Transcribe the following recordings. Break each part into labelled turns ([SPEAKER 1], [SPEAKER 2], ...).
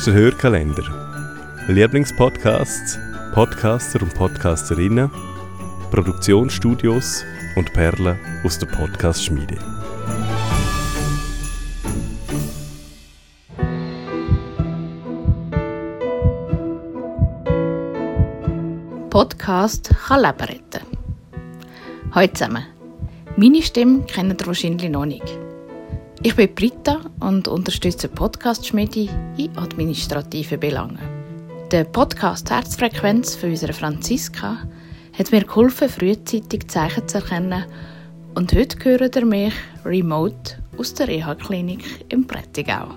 [SPEAKER 1] ist der Hörkalender. Lieblingspodcasts, Podcaster und Podcasterinnen, Produktionsstudios und Perlen aus der Podcast-Schmiede.
[SPEAKER 2] Podcast kann Leben retten. Hallo zusammen. Meine Stimme kennt ihr wahrscheinlich noch nicht. Ich bin Britta und unterstütze Podcast-Schmiede in administrativen Belangen. Der Podcast Herzfrequenz von unserer Franziska hat mir geholfen, frühzeitig Zeichen zu erkennen und heute hören ihr mich remote aus der Reha-Klinik im Prättigau.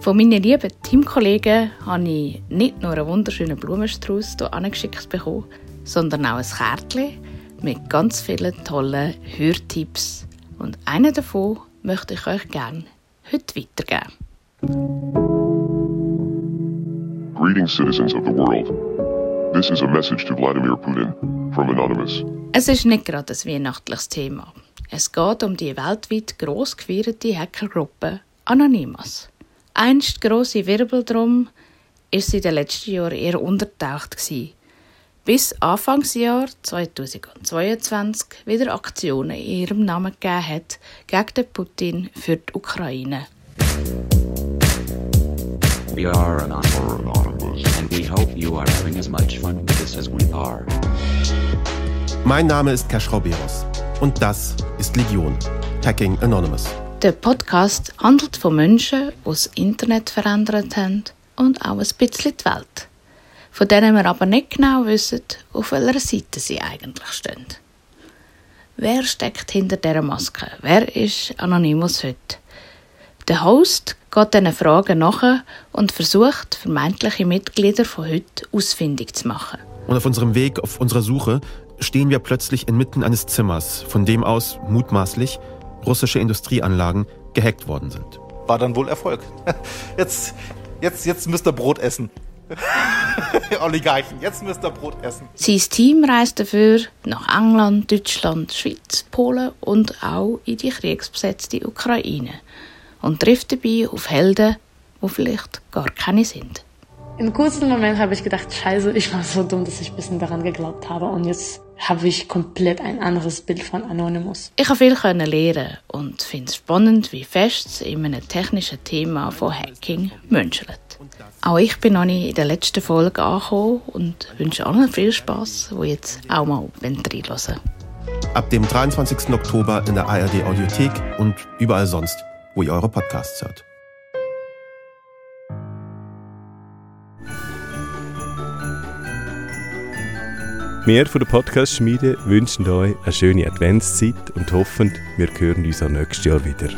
[SPEAKER 2] Von meinen lieben Teamkollegen habe ich nicht nur einen wunderschönen Blumenstrauß hier angeschickt bekommen, sondern auch ein Kärtchen mit ganz vielen tollen Hörtipps. Und einer davon möchte ich euch gerne heute weitergeben.
[SPEAKER 3] Greetings, citizens of the world. This is a message to Vladimir Putin from Anonymous.
[SPEAKER 2] Es ist nicht gerade ein weihnachtliches Thema. Es geht um die weltweit gross gefeierte Hackergruppe Anonymous. Einst grosse Wirbel drum ist sie in den letzten Jahren eher untertaucht gewesen, bis Anfangsjahr 2022 wieder Aktionen in ihrem Namen gegeben hat gegen den Putin für die Ukraine.
[SPEAKER 4] We are anonymous, and we hope you are having as much fun with this as we are.
[SPEAKER 5] Mein Name ist Kaschrauberos und das ist Legion, Hacking Anonymous.
[SPEAKER 2] Der Podcast handelt von Menschen, die das Internet verändert haben und auch ein bisschen die Welt. Von denen wir aber nicht genau wissen, auf welcher Seite sie eigentlich stehen. Wer steckt hinter dieser Maske? Wer ist Anonymous heute? Der Host geht diesen Fragen nach und versucht, vermeintliche Mitglieder von heute ausfindig zu machen.
[SPEAKER 5] Und auf unserem Weg, auf unserer Suche, stehen wir plötzlich inmitten eines Zimmers, von dem aus mutmaßlich russische Industrieanlagen gehackt worden sind.
[SPEAKER 6] War dann wohl Erfolg. Jetzt, jetzt, jetzt müsst ihr Brot essen. Oligarchen, jetzt müsst ihr Brot essen.
[SPEAKER 2] Sein Team reist dafür nach England, Deutschland, Schweiz, Polen und auch in die kriegsbesetzte Ukraine und trifft dabei auf Helden, die vielleicht gar keine sind.
[SPEAKER 7] Im kurzen Moment habe ich gedacht, scheiße, ich war so dumm, dass ich ein bisschen daran geglaubt habe und jetzt habe ich komplett ein anderes Bild von Anonymous.
[SPEAKER 2] Ich habe viel lernen und finde es spannend, wie fest es in einem technischen Thema von Hacking menschelt. Auch ich bin noch nicht in der letzten Folge angekommen und wünsche allen viel Spaß, die jetzt auch mal reinhören
[SPEAKER 5] Ab dem 23. Oktober in der ARD Audiothek und überall sonst, wo ihr eure Podcasts hört.
[SPEAKER 1] Wir von der Podcast-Schmiede wünschen euch eine schöne Adventszeit und hoffen, wir hören uns auch nächstes Jahr wieder.